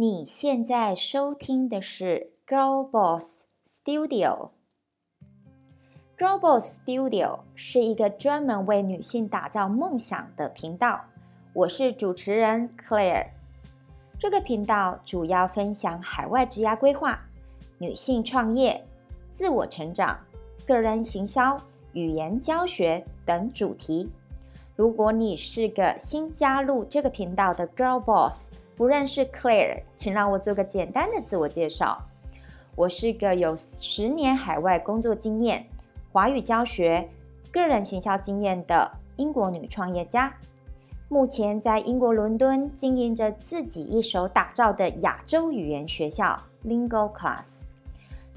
你现在收听的是 Girl Boss Studio。Girl Boss Studio 是一个专门为女性打造梦想的频道。我是主持人 Claire。这个频道主要分享海外职涯规划、女性创业、自我成长、个人行销、语言教学等主题。如果你是个新加入这个频道的 Girl Boss，不认识 Claire，请让我做个简单的自我介绍。我是个有十年海外工作经验、华语教学、个人行销经验的英国女创业家。目前在英国伦敦经营着自己一手打造的亚洲语言学校 Lingo Class，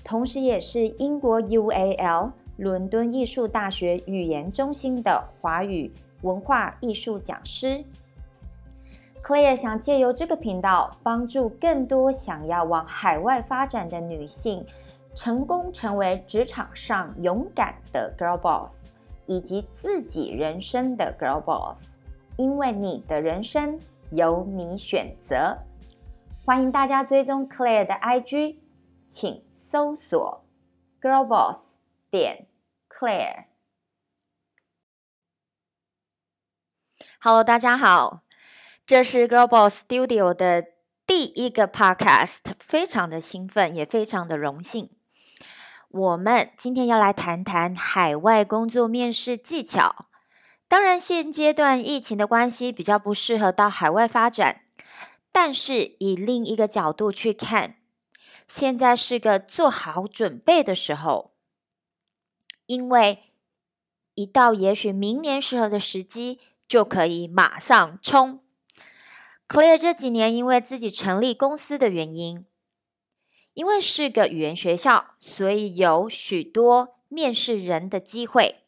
同时也是英国 UAL 伦敦艺术大学语言中心的华语文化艺术讲师。Claire 想借由这个频道，帮助更多想要往海外发展的女性，成功成为职场上勇敢的 Girl Boss，以及自己人生的 Girl Boss。因为你的人生由你选择。欢迎大家追踪 Claire 的 IG，请搜索 Girl Boss 点 Claire。Hello，大家好。这是 Global Studio 的第一个 Podcast，非常的兴奋，也非常的荣幸。我们今天要来谈谈海外工作面试技巧。当然，现阶段疫情的关系，比较不适合到海外发展。但是以另一个角度去看，现在是个做好准备的时候，因为一到也许明年适合的时机，就可以马上冲。Clear 这几年因为自己成立公司的原因，因为是个语言学校，所以有许多面试人的机会。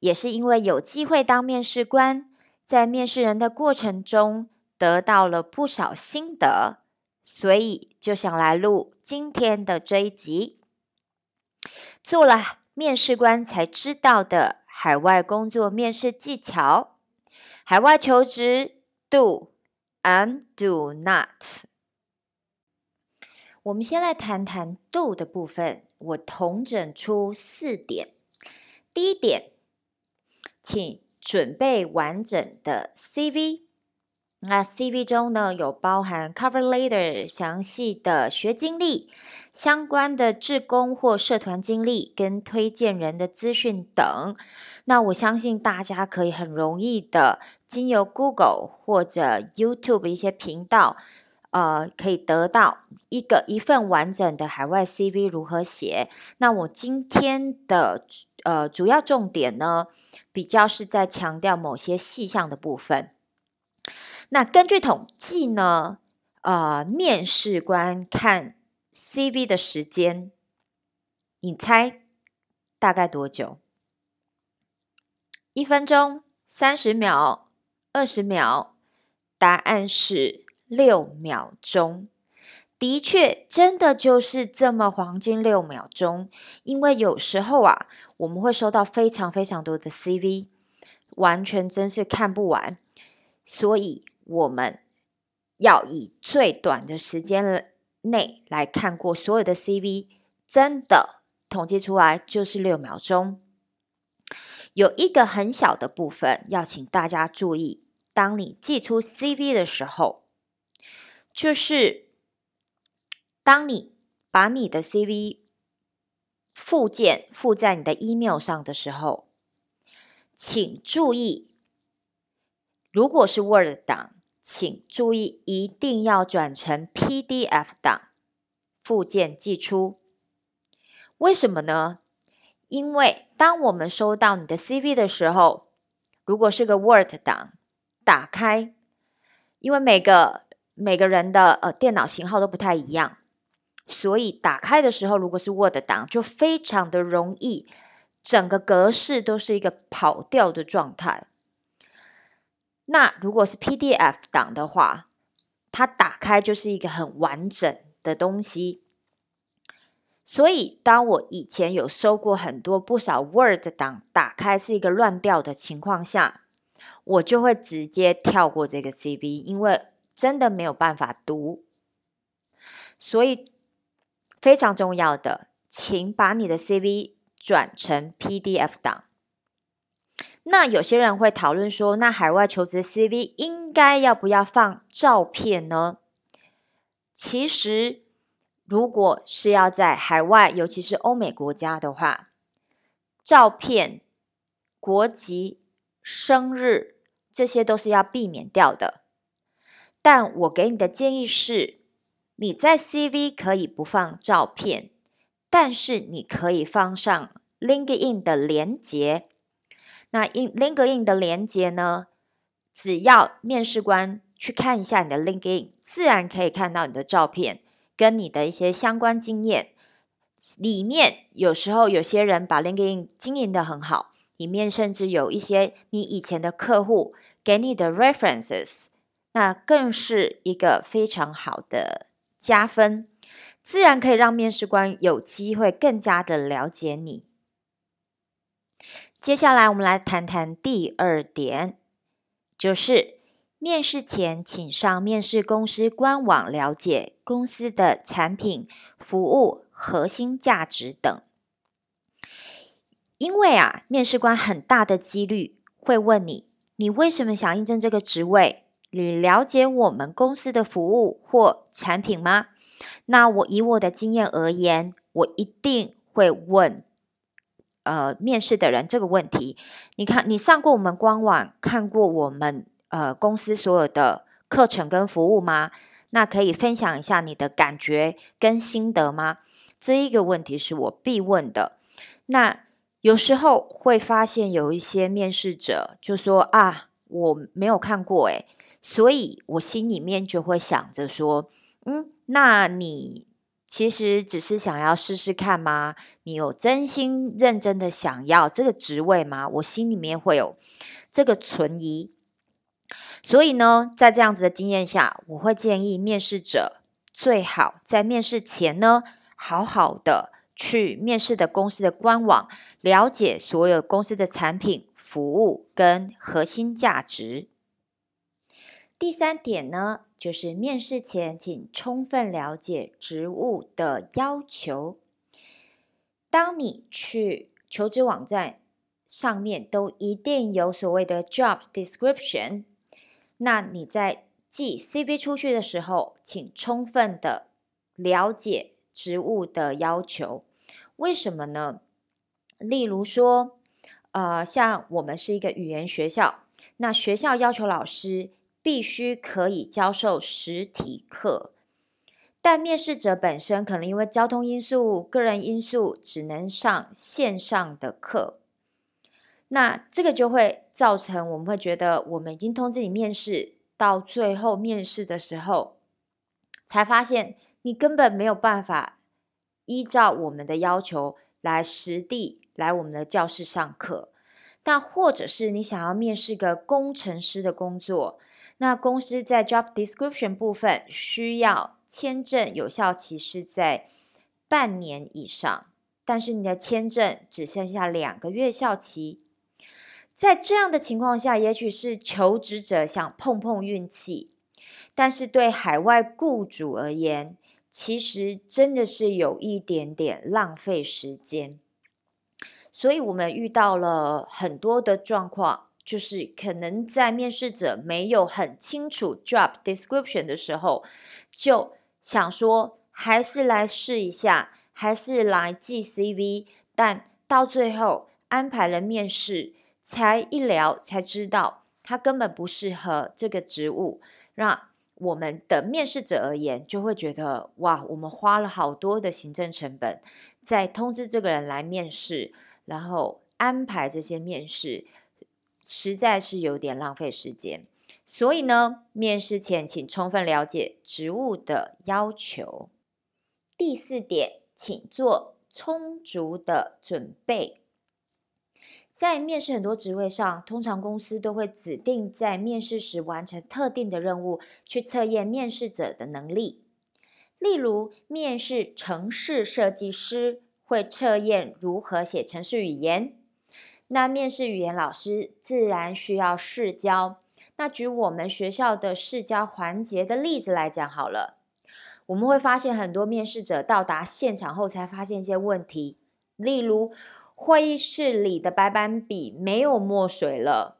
也是因为有机会当面试官，在面试人的过程中得到了不少心得，所以就想来录今天的这一集。做了面试官才知道的海外工作面试技巧，海外求职 do。And do not。我们先来谈谈 do 的部分。我统整出四点。第一点，请准备完整的 CV。那 CV 中呢，有包含 cover letter 详细的学经历、相关的志工或社团经历跟推荐人的资讯等。那我相信大家可以很容易的经由 Google 或者 YouTube 一些频道，呃，可以得到一个一份完整的海外 CV 如何写。那我今天的呃主要重点呢，比较是在强调某些细项的部分。那根据统计呢，呃，面试官看 CV 的时间，你猜大概多久？一分钟、三十秒、二十秒？答案是六秒钟。的确，真的就是这么黄金六秒钟。因为有时候啊，我们会收到非常非常多的 CV，完全真是看不完，所以。我们要以最短的时间内来看过所有的 CV，真的统计出来就是六秒钟。有一个很小的部分要请大家注意：当你寄出 CV 的时候，就是当你把你的 CV 附件附在你的 email 上的时候，请注意，如果是 Word 档。请注意，一定要转成 PDF 档附件寄出。为什么呢？因为当我们收到你的 CV 的时候，如果是个 Word 档，打开，因为每个每个人的呃电脑型号都不太一样，所以打开的时候，如果是 Word 档，就非常的容易，整个格式都是一个跑调的状态。那如果是 PDF 档的话，它打开就是一个很完整的东西。所以，当我以前有收过很多不少 Word 档，打开是一个乱掉的情况下，我就会直接跳过这个 CV，因为真的没有办法读所以非常重要的，请把你的 CV 转成 PDF 档。那有些人会讨论说，那海外求职 CV 应该要不要放照片呢？其实，如果是要在海外，尤其是欧美国家的话，照片、国籍、生日这些都是要避免掉的。但我给你的建议是，你在 CV 可以不放照片，但是你可以放上 LinkedIn 的连接。那 LinkedIn 的连接呢？只要面试官去看一下你的 LinkedIn，自然可以看到你的照片跟你的一些相关经验。里面有时候有些人把 LinkedIn 经营的很好，里面甚至有一些你以前的客户给你的 references，那更是一个非常好的加分，自然可以让面试官有机会更加的了解你。接下来，我们来谈谈第二点，就是面试前请上面试公司官网了解公司的产品、服务、核心价值等。因为啊，面试官很大的几率会问你：你为什么想应征这个职位？你了解我们公司的服务或产品吗？那我以我的经验而言，我一定会问。呃，面试的人这个问题，你看，你上过我们官网，看过我们呃公司所有的课程跟服务吗？那可以分享一下你的感觉跟心得吗？这一个问题是我必问的。那有时候会发现有一些面试者就说啊，我没有看过诶，所以我心里面就会想着说，嗯，那你。其实只是想要试试看吗？你有真心认真的想要这个职位吗？我心里面会有这个存疑。所以呢，在这样子的经验下，我会建议面试者最好在面试前呢，好好的去面试的公司的官网，了解所有公司的产品、服务跟核心价值。第三点呢？就是面试前，请充分了解职务的要求。当你去求职网站上面，都一定有所谓的 job description。那你在寄 CV 出去的时候，请充分的了解职务的要求。为什么呢？例如说，呃，像我们是一个语言学校，那学校要求老师。必须可以教授实体课，但面试者本身可能因为交通因素、个人因素，只能上线上的课。那这个就会造成我们会觉得，我们已经通知你面试，到最后面试的时候，才发现你根本没有办法依照我们的要求来实地来我们的教室上课。但或者是你想要面试个工程师的工作。那公司在 job description 部分需要签证有效期是在半年以上，但是你的签证只剩下两个月效期。在这样的情况下，也许是求职者想碰碰运气，但是对海外雇主而言，其实真的是有一点点浪费时间。所以我们遇到了很多的状况。就是可能在面试者没有很清楚 job description 的时候，就想说还是来试一下，还是来寄 CV，但到最后安排了面试，才一聊才知道他根本不适合这个职务。那我们的面试者而言，就会觉得哇，我们花了好多的行政成本，在通知这个人来面试，然后安排这些面试。实在是有点浪费时间，所以呢，面试前请充分了解职务的要求。第四点，请做充足的准备。在面试很多职位上，通常公司都会指定在面试时完成特定的任务，去测验面试者的能力。例如，面试城市设计师会测验如何写程式语言。那面试语言老师自然需要试教。那举我们学校的试教环节的例子来讲好了。我们会发现很多面试者到达现场后才发现一些问题，例如会议室里的白板笔没有墨水了，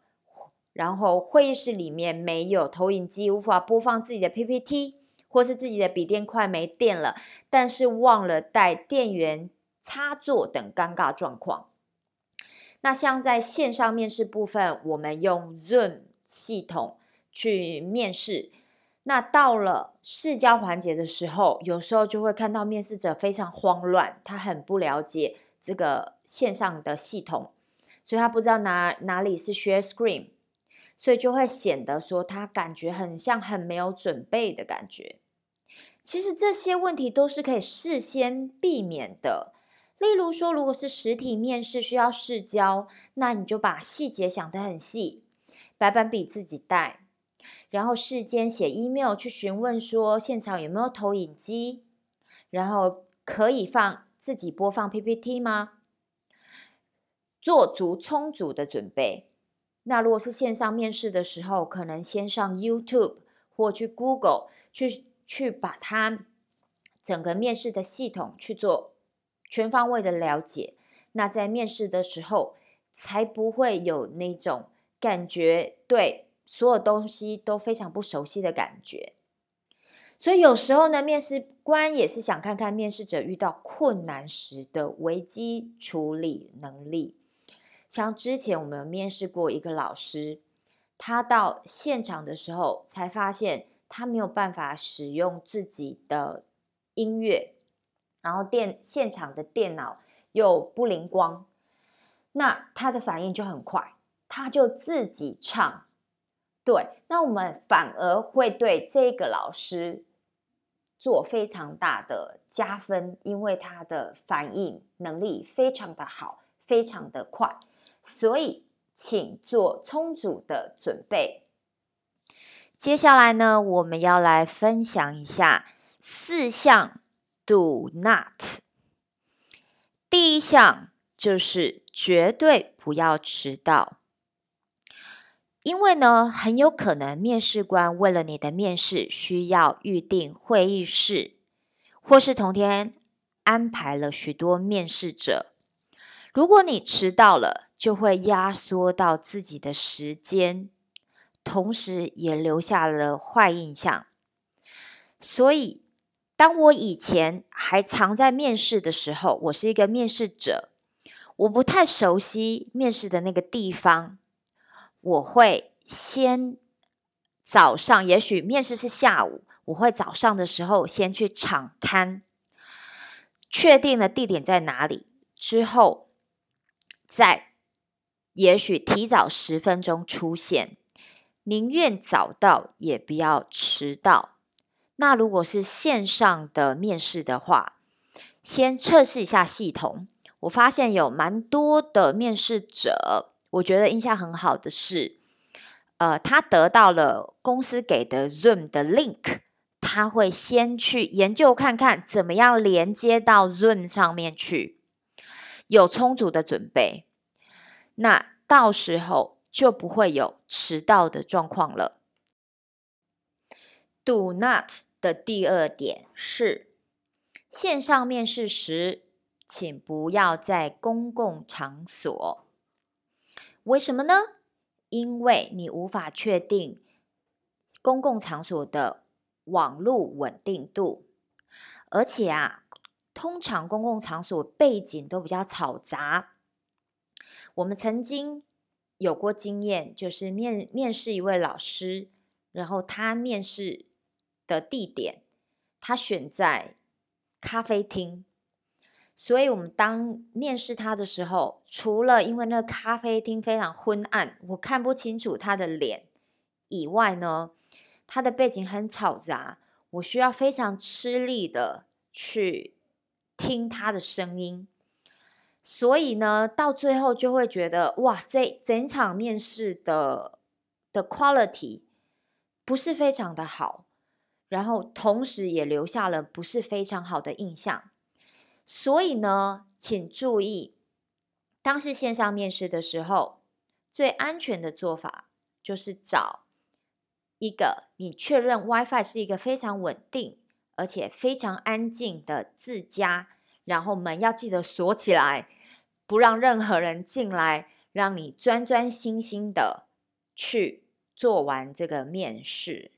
然后会议室里面没有投影机，无法播放自己的 PPT，或是自己的笔电快没电了，但是忘了带电源插座等尴尬状况。那像在线上面试部分，我们用 Zoom 系统去面试。那到了试教环节的时候，有时候就会看到面试者非常慌乱，他很不了解这个线上的系统，所以他不知道哪哪里是 share screen，所以就会显得说他感觉很像很没有准备的感觉。其实这些问题都是可以事先避免的。例如说，如果是实体面试需要试教，那你就把细节想得很细，白板笔自己带。然后事先写 email 去询问说现场有没有投影机，然后可以放自己播放 PPT 吗？做足充足的准备。那如果是线上面试的时候，可能先上 YouTube 或去 Google 去去把它整个面试的系统去做全方位的了解。那在面试的时候才不会有那种感觉对。所有东西都非常不熟悉的感觉，所以有时候呢，面试官也是想看看面试者遇到困难时的危机处理能力。像之前我们面试过一个老师，他到现场的时候才发现他没有办法使用自己的音乐，然后电现场的电脑又不灵光，那他的反应就很快，他就自己唱。对，那我们反而会对这个老师做非常大的加分，因为他的反应能力非常的好，非常的快，所以请做充足的准备。接下来呢，我们要来分享一下四项 Do Not。第一项就是绝对不要迟到。因为呢，很有可能面试官为了你的面试需要预定会议室，或是同天安排了许多面试者。如果你迟到了，就会压缩到自己的时间，同时也留下了坏印象。所以，当我以前还常在面试的时候，我是一个面试者，我不太熟悉面试的那个地方。我会先早上，也许面试是下午，我会早上的时候先去场刊，确定了地点在哪里之后，再也许提早十分钟出现，宁愿早到也不要迟到。那如果是线上的面试的话，先测试一下系统。我发现有蛮多的面试者。我觉得印象很好的是，呃，他得到了公司给的 Zoom 的 link，他会先去研究看看怎么样连接到 Zoom 上面去，有充足的准备，那到时候就不会有迟到的状况了。Do not 的第二点是，线上面试时，请不要在公共场所。为什么呢？因为你无法确定公共场所的网络稳定度，而且啊，通常公共场所背景都比较嘈杂。我们曾经有过经验，就是面面试一位老师，然后他面试的地点，他选在咖啡厅。所以，我们当面试他的时候，除了因为那咖啡厅非常昏暗，我看不清楚他的脸以外呢，他的背景很吵杂，我需要非常吃力的去听他的声音。所以呢，到最后就会觉得，哇，这整场面试的的 quality 不是非常的好，然后同时也留下了不是非常好的印象。所以呢，请注意，当是线上面试的时候，最安全的做法就是找一个你确认 WiFi 是一个非常稳定，而且非常安静的自家，然后门要记得锁起来，不让任何人进来，让你专专心心的去做完这个面试。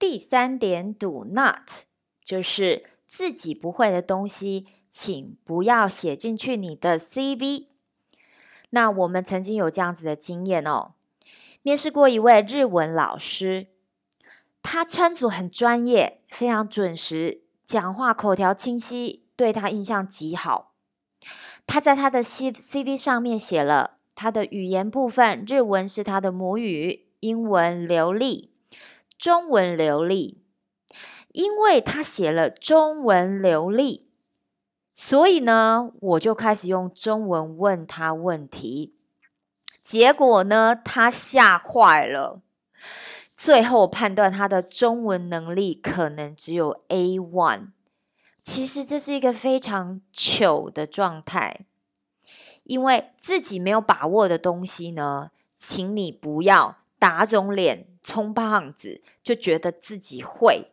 第三点，Do not，就是自己不会的东西，请不要写进去你的 CV。那我们曾经有这样子的经验哦，面试过一位日文老师，他穿着很专业，非常准时，讲话口条清晰，对他印象极好。他在他的 C CV 上面写了他的语言部分，日文是他的母语，英文流利。中文流利，因为他写了中文流利，所以呢，我就开始用中文问他问题。结果呢，他吓坏了。最后判断他的中文能力可能只有 A one。其实这是一个非常糗的状态，因为自己没有把握的东西呢，请你不要打肿脸。充胖子就觉得自己会，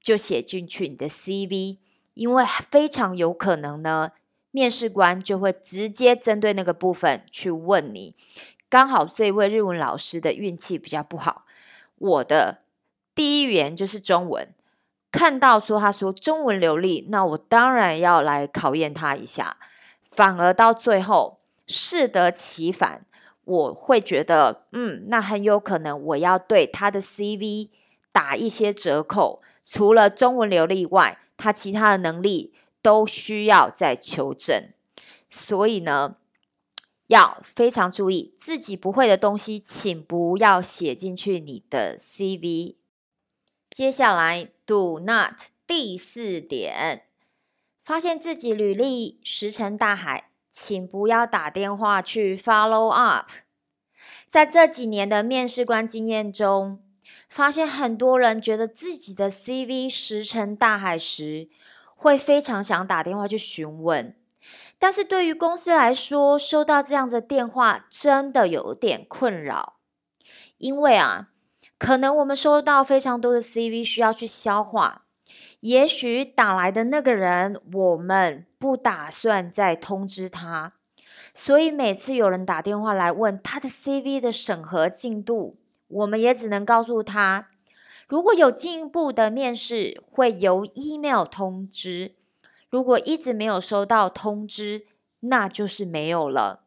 就写进去你的 CV，因为非常有可能呢，面试官就会直接针对那个部分去问你。刚好这位日文老师的运气比较不好，我的第一语言就是中文，看到说他说中文流利，那我当然要来考验他一下，反而到最后适得其反。我会觉得，嗯，那很有可能我要对他的 CV 打一些折扣。除了中文流利外，他其他的能力都需要再求证。所以呢，要非常注意自己不会的东西，请不要写进去你的 CV。接下来，Do not 第四点，发现自己履历石沉大海。请不要打电话去 follow up。在这几年的面试官经验中，发现很多人觉得自己的 CV 石沉大海时，会非常想打电话去询问。但是对于公司来说，收到这样的电话真的有点困扰，因为啊，可能我们收到非常多的 CV 需要去消化。也许打来的那个人，我们不打算再通知他，所以每次有人打电话来问他的 CV 的审核进度，我们也只能告诉他，如果有进一步的面试，会由 email 通知。如果一直没有收到通知，那就是没有了。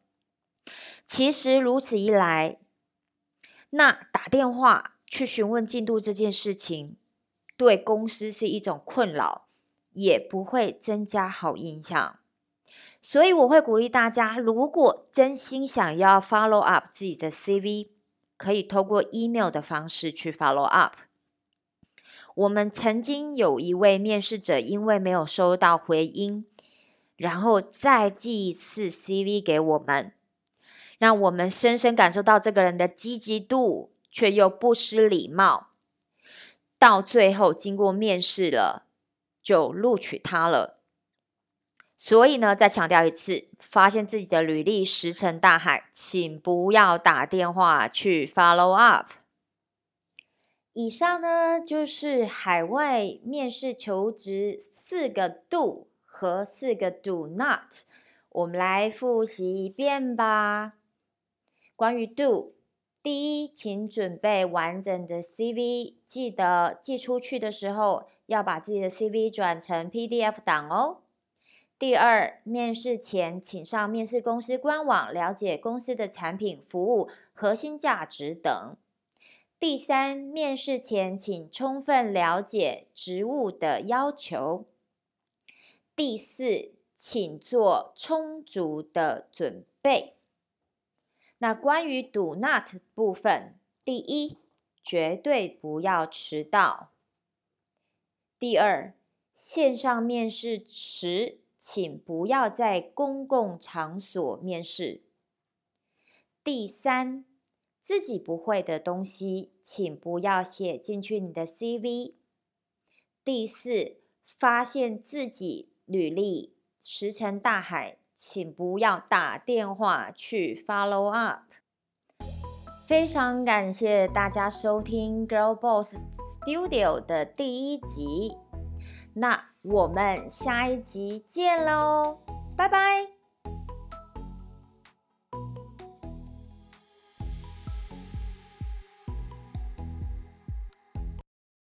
其实如此一来，那打电话去询问进度这件事情。对公司是一种困扰，也不会增加好印象。所以我会鼓励大家，如果真心想要 follow up 自己的 CV，可以透过 email 的方式去 follow up。我们曾经有一位面试者，因为没有收到回音，然后再寄一次 CV 给我们，让我们深深感受到这个人的积极度，却又不失礼貌。到最后，经过面试了，就录取他了。所以呢，再强调一次，发现自己的履历石沉大海，请不要打电话去 follow up。以上呢，就是海外面试求职四个 do 和四个 do not，我们来复习一遍吧。关于 do。第一，请准备完整的 CV，记得寄出去的时候要把自己的 CV 转成 PDF 档哦。第二，面试前请上面试公司官网了解公司的产品、服务、核心价值等。第三，面试前请充分了解职务的要求。第四，请做充足的准备。那关于 do not 部分，第一，绝对不要迟到；第二，线上面试时，请不要在公共场所面试；第三，自己不会的东西，请不要写进去你的 CV；第四，发现自己履历石沉大海。请不要打电话去 follow up。非常感谢大家收听 Girl Boss Studio 的第一集，那我们下一集见喽，拜拜。